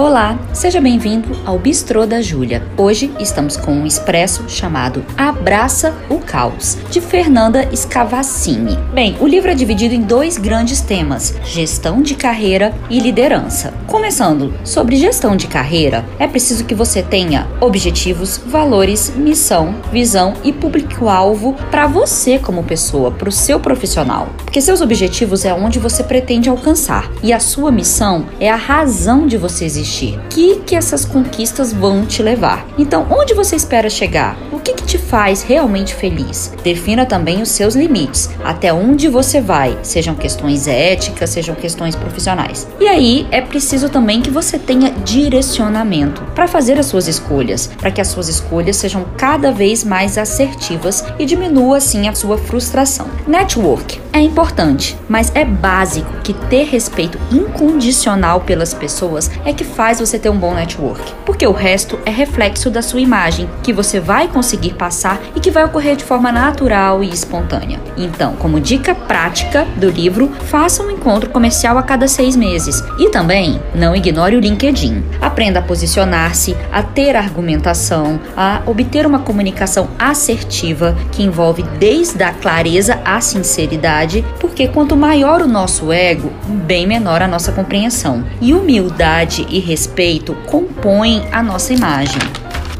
Olá, seja bem-vindo ao Bistrô da Júlia. Hoje estamos com um expresso chamado Abraça o Caos, de Fernanda Scavassini. Bem, o livro é dividido em dois grandes temas: gestão de carreira e liderança. Começando sobre gestão de carreira, é preciso que você tenha objetivos, valores, missão, visão e público-alvo para você como pessoa, para o seu profissional. Porque seus objetivos é onde você pretende alcançar e a sua missão é a razão de você existir existir. Que que essas conquistas vão te levar? Então, onde você espera chegar? O que, que te faz realmente feliz? Defina também os seus limites, até onde você vai, sejam questões éticas, sejam questões profissionais. E aí é preciso também que você tenha direcionamento para fazer as suas escolhas, para que as suas escolhas sejam cada vez mais assertivas e diminua assim a sua frustração. Network é importante, mas é básico que ter respeito incondicional pelas pessoas é que faz você ter um bom network, porque o resto é reflexo da sua imagem que você vai conseguir passar e que vai ocorrer de forma natural e espontânea. Então, como dica prática do livro, faça um encontro comercial a cada seis meses e também não ignore o LinkedIn. Aprenda a posicionar-se, a ter argumentação, a obter uma comunicação assertiva que envolve desde a clareza à sinceridade, porque quanto maior o nosso ego, bem menor a nossa compreensão. E humildade e respeito compõem a nossa imagem.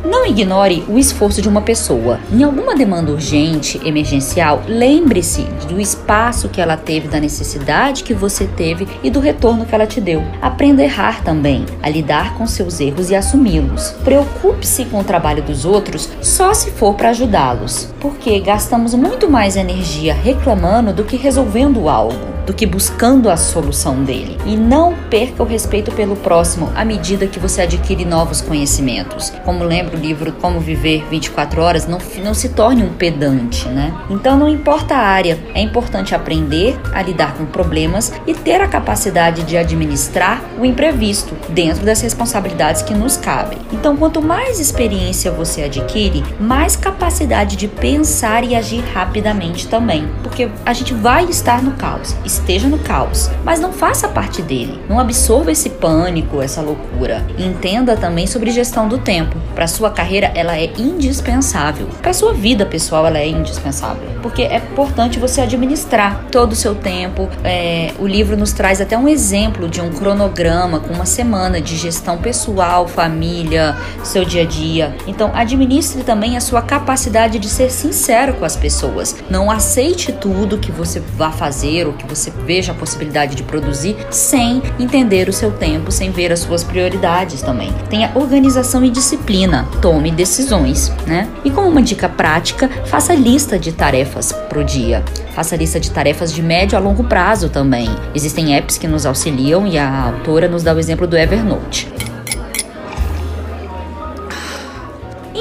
Não ignore o esforço de uma pessoa. Em alguma demanda urgente, emergencial, lembre-se do espaço que ela teve, da necessidade que você teve e do retorno que ela te deu. Aprenda a errar também, a lidar com seus erros e assumi-los. Preocupe-se com o trabalho dos outros só se for para ajudá-los, porque gastamos muito mais energia reclamando do que resolvendo algo do que buscando a solução dele. E não perca o respeito pelo próximo à medida que você adquire novos conhecimentos. Como lembra o livro Como Viver 24 Horas, não, não se torne um pedante, né? Então não importa a área, é importante aprender a lidar com problemas e ter a capacidade de administrar o imprevisto dentro das responsabilidades que nos cabem. Então, quanto mais experiência você adquire, mais capacidade de pensar e agir rapidamente também, porque a gente vai estar no caos esteja no caos, mas não faça parte dele. Não absorva esse pânico, essa loucura. entenda também sobre gestão do tempo. Para sua carreira, ela é indispensável. Para sua vida pessoal, ela é indispensável, porque é importante você administrar todo o seu tempo. É, o livro nos traz até um exemplo de um cronograma com uma semana de gestão pessoal, família, seu dia a dia. Então, administre também a sua capacidade de ser sincero com as pessoas. Não aceite tudo que você vá fazer ou que você você veja a possibilidade de produzir sem entender o seu tempo, sem ver as suas prioridades também. Tenha organização e disciplina, tome decisões, né? E como uma dica prática, faça lista de tarefas pro dia. Faça lista de tarefas de médio a longo prazo também. Existem apps que nos auxiliam e a autora nos dá o exemplo do Evernote.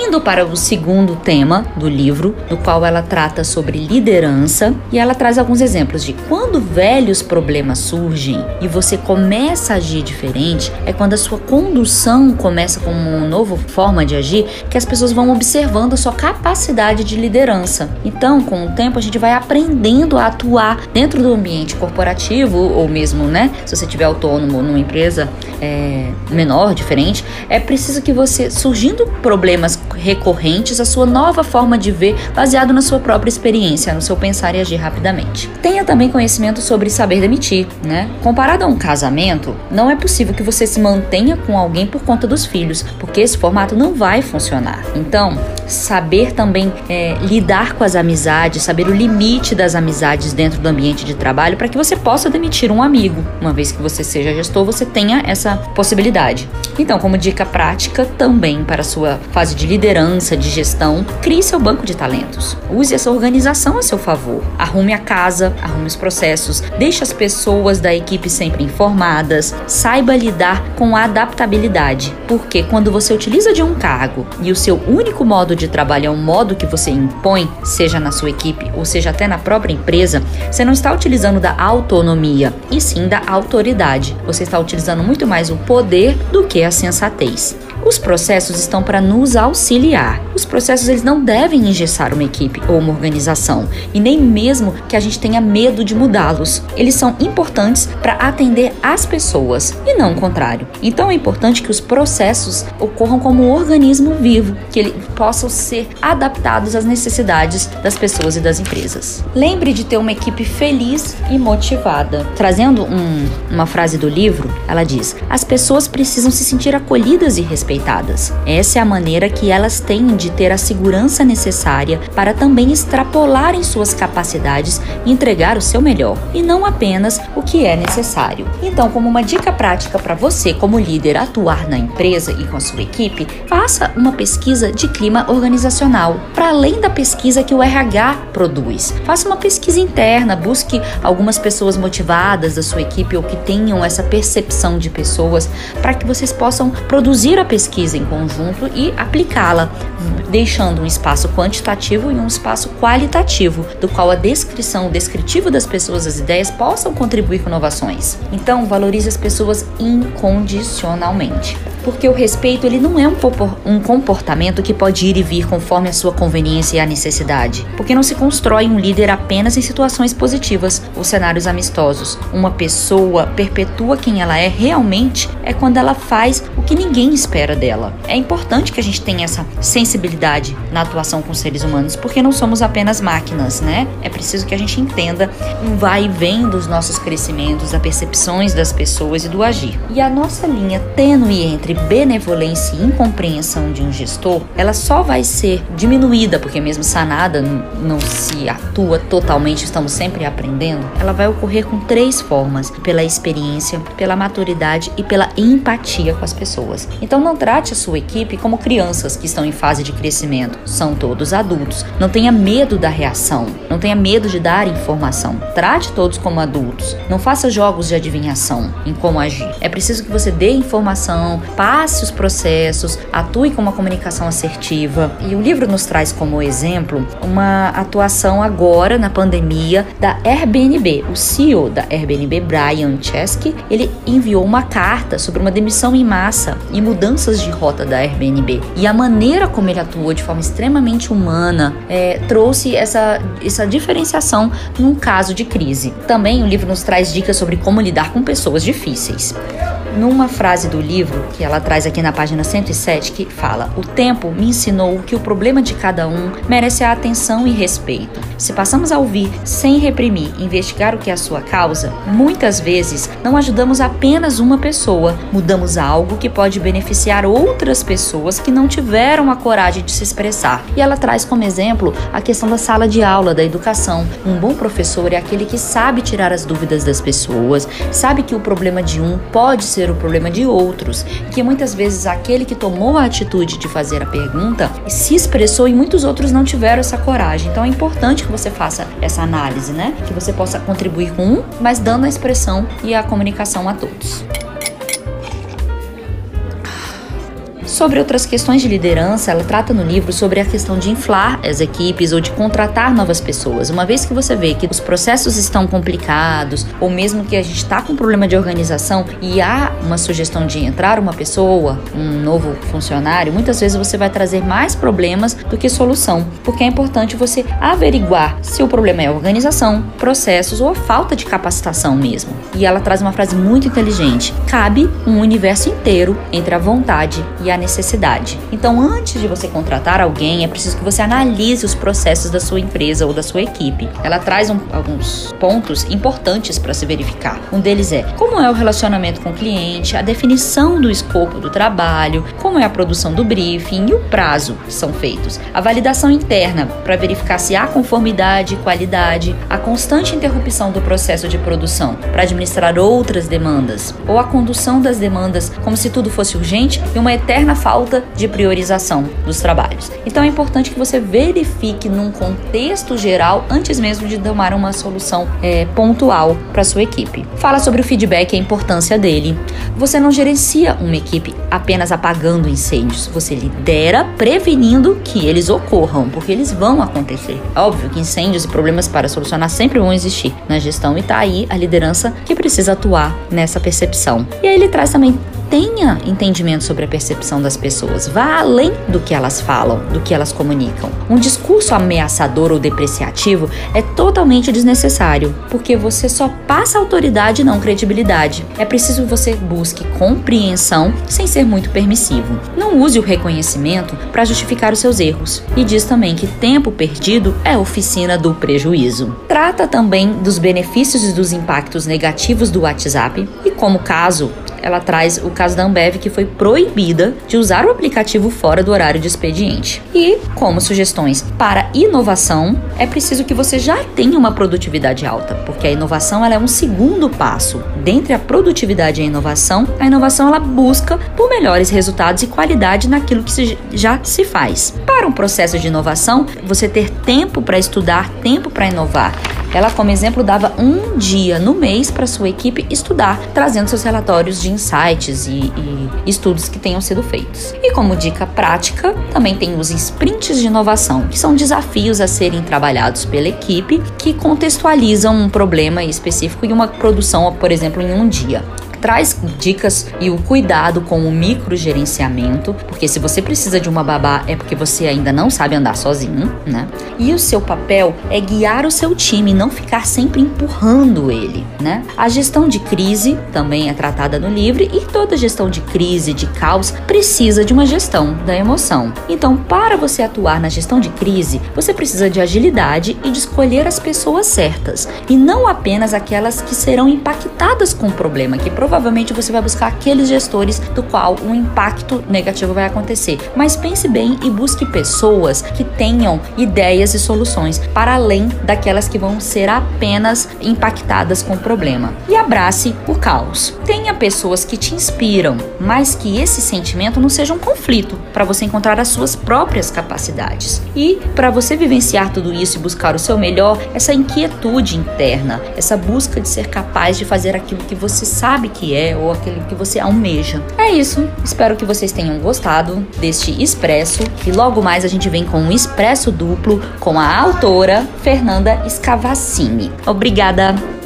Indo para o segundo tema do livro, no qual ela trata sobre liderança, e ela traz alguns exemplos de quando velhos problemas surgem e você começa a agir diferente, é quando a sua condução começa com uma nova forma de agir, que as pessoas vão observando a sua capacidade de liderança. Então, com o tempo, a gente vai aprendendo a atuar dentro do ambiente corporativo, ou mesmo, né, se você tiver autônomo numa empresa é, menor, diferente, é preciso que você, surgindo problemas recorrentes a sua nova forma de ver baseado na sua própria experiência, no seu pensar e agir rapidamente. Tenha também conhecimento sobre saber demitir, né? Comparado a um casamento, não é possível que você se mantenha com alguém por conta dos filhos, porque esse formato não vai funcionar. Então, saber também é, lidar com as amizades, saber o limite das amizades dentro do ambiente de trabalho para que você possa demitir um amigo. Uma vez que você seja gestor, você tenha essa possibilidade. Então, como dica prática também para a sua fase de liderança, de gestão, crie seu banco de talentos. Use essa organização a seu favor. Arrume a casa, arrume os processos, deixe as pessoas da equipe sempre informadas, saiba lidar com a adaptabilidade. Porque quando você utiliza de um cargo e o seu único modo de trabalho é um modo que você impõe, seja na sua equipe ou seja até na própria empresa, você não está utilizando da autonomia, e sim da autoridade. Você está utilizando muito mais o poder do que a sensatez. Os processos estão para nos auxiliar. Os processos eles não devem engessar uma equipe ou uma organização e nem mesmo que a gente tenha medo de mudá-los. Eles são importantes para atender as pessoas e não o contrário. Então é importante que os processos ocorram como um organismo vivo, que eles possam ser adaptados às necessidades das pessoas e das empresas. Lembre de ter uma equipe feliz e motivada. Trazendo um, uma frase do livro, ela diz: as pessoas precisam se sentir acolhidas e respeitadas respeitadas. Essa é a maneira que elas têm de ter a segurança necessária para também extrapolar em suas capacidades e entregar o seu melhor, e não apenas o que é necessário. Então, como uma dica prática para você, como líder, atuar na empresa e com a sua equipe, faça uma pesquisa de clima organizacional, para além da pesquisa que o RH produz. Faça uma pesquisa interna, busque algumas pessoas motivadas da sua equipe ou que tenham essa percepção de pessoas, para que vocês possam produzir a pesquisa pesquisa em conjunto e aplicá-la, deixando um espaço quantitativo e um espaço qualitativo, do qual a descrição, o descritivo das pessoas, as ideias possam contribuir com inovações. Então, valorize as pessoas incondicionalmente porque o respeito ele não é um, comportamento que pode ir e vir conforme a sua conveniência e a necessidade, porque não se constrói um líder apenas em situações positivas ou cenários amistosos. Uma pessoa perpetua quem ela é realmente é quando ela faz o que ninguém espera dela. É importante que a gente tenha essa sensibilidade na atuação com seres humanos, porque não somos apenas máquinas, né? É preciso que a gente entenda um vai e vem dos nossos crescimentos, das percepções das pessoas e do agir. E a nossa linha tênue entre entre benevolência e incompreensão de um gestor, ela só vai ser diminuída, porque mesmo sanada não se atua totalmente, estamos sempre aprendendo, ela vai ocorrer com três formas: pela experiência, pela maturidade e pela empatia com as pessoas. Então não trate a sua equipe como crianças que estão em fase de crescimento, são todos adultos. Não tenha medo da reação, não tenha medo de dar informação. Trate todos como adultos. Não faça jogos de adivinhação em como agir. É preciso que você dê informação, passe os processos, atue com uma comunicação assertiva. E o livro nos traz como exemplo uma atuação agora na pandemia da Airbnb. O CEO da Airbnb, Brian Chesky, ele enviou uma carta sobre uma demissão em massa e mudanças de rota da Airbnb. E a maneira como ele atuou de forma extremamente humana é, trouxe essa, essa diferenciação num caso de crise. Também o livro nos traz dicas sobre como lidar com pessoas difíceis numa frase do livro, que ela traz aqui na página 107, que fala: O tempo me ensinou que o problema de cada um merece a atenção e respeito. Se passamos a ouvir sem reprimir, investigar o que é a sua causa, muitas vezes não ajudamos apenas uma pessoa, mudamos algo que pode beneficiar outras pessoas que não tiveram a coragem de se expressar. E ela traz como exemplo a questão da sala de aula, da educação. Um bom professor é aquele que sabe tirar as dúvidas das pessoas, sabe que o problema de um pode ser ser o problema de outros, que muitas vezes aquele que tomou a atitude de fazer a pergunta se expressou e muitos outros não tiveram essa coragem. Então é importante que você faça essa análise, né? Que você possa contribuir com um, mas dando a expressão e a comunicação a todos. Sobre outras questões de liderança, ela trata no livro sobre a questão de inflar as equipes ou de contratar novas pessoas. Uma vez que você vê que os processos estão complicados, ou mesmo que a gente está com um problema de organização e há uma sugestão de entrar uma pessoa, um novo funcionário, muitas vezes você vai trazer mais problemas do que solução, porque é importante você averiguar se o problema é organização, processos ou a falta de capacitação mesmo. E ela traz uma frase muito inteligente: cabe um universo inteiro entre a vontade e a necessidade necessidade. Então, antes de você contratar alguém, é preciso que você analise os processos da sua empresa ou da sua equipe. Ela traz um, alguns pontos importantes para se verificar. Um deles é como é o relacionamento com o cliente, a definição do escopo do trabalho, como é a produção do briefing e o prazo que são feitos. A validação interna para verificar se há conformidade e qualidade, a constante interrupção do processo de produção para administrar outras demandas, ou a condução das demandas como se tudo fosse urgente e uma eterna falta de priorização dos trabalhos. Então é importante que você verifique num contexto geral antes mesmo de tomar uma solução é, pontual para sua equipe. Fala sobre o feedback e a importância dele. Você não gerencia uma equipe apenas apagando incêndios, você lidera prevenindo que eles ocorram, porque eles vão acontecer. É óbvio que incêndios e problemas para solucionar sempre vão existir na gestão e tá aí a liderança que precisa atuar nessa percepção. E aí ele traz também tenha entendimento sobre a percepção das pessoas. Vá além do que elas falam, do que elas comunicam. Um discurso ameaçador ou depreciativo é totalmente desnecessário, porque você só passa autoridade e não credibilidade. É preciso você busque compreensão sem ser muito permissivo. Não use o reconhecimento para justificar os seus erros. E diz também que tempo perdido é oficina do prejuízo. Trata também dos benefícios e dos impactos negativos do WhatsApp e como caso ela traz o caso da Ambev que foi proibida de usar o aplicativo fora do horário de expediente. E, como sugestões para inovação, é preciso que você já tenha uma produtividade alta, porque a inovação ela é um segundo passo. Dentre a produtividade e a inovação, a inovação ela busca por melhores resultados e qualidade naquilo que se, já se faz. Para um processo de inovação, você ter tempo para estudar, tempo para inovar, ela, como exemplo, dava um dia no mês para sua equipe estudar, trazendo seus relatórios de insights e, e, estudos que tenham sido feitos. E como dica prática, também tem os sprints de inovação, que são desafios a serem trabalhados pela equipe que contextualizam um problema específico e uma produção, por exemplo, em um dia traz dicas e o cuidado com o microgerenciamento, porque se você precisa de uma babá é porque você ainda não sabe andar sozinho, né? E o seu papel é guiar o seu time, não ficar sempre empurrando ele, né? A gestão de crise também é tratada no livro e toda gestão de crise, de caos, precisa de uma gestão da emoção. Então, para você atuar na gestão de crise, você precisa de agilidade e de escolher as pessoas certas, e não apenas aquelas que serão impactadas com o problema, que provavelmente você vai buscar aqueles gestores do qual um impacto negativo vai acontecer. Mas pense bem e busque pessoas que tenham ideias e soluções para além daquelas que vão ser apenas impactadas com o problema. E abrace o caos. Tenha pessoas que te inspiram, mas que esse sentimento não seja um conflito para você encontrar as suas próprias capacidades. E para você vivenciar tudo isso e buscar o seu melhor, essa inquietude interna, essa busca de ser capaz de fazer aquilo que você sabe que que é ou aquele que você almeja. É isso. Espero que vocês tenham gostado deste expresso e logo mais a gente vem com um expresso duplo com a autora Fernanda Scavacini. Obrigada.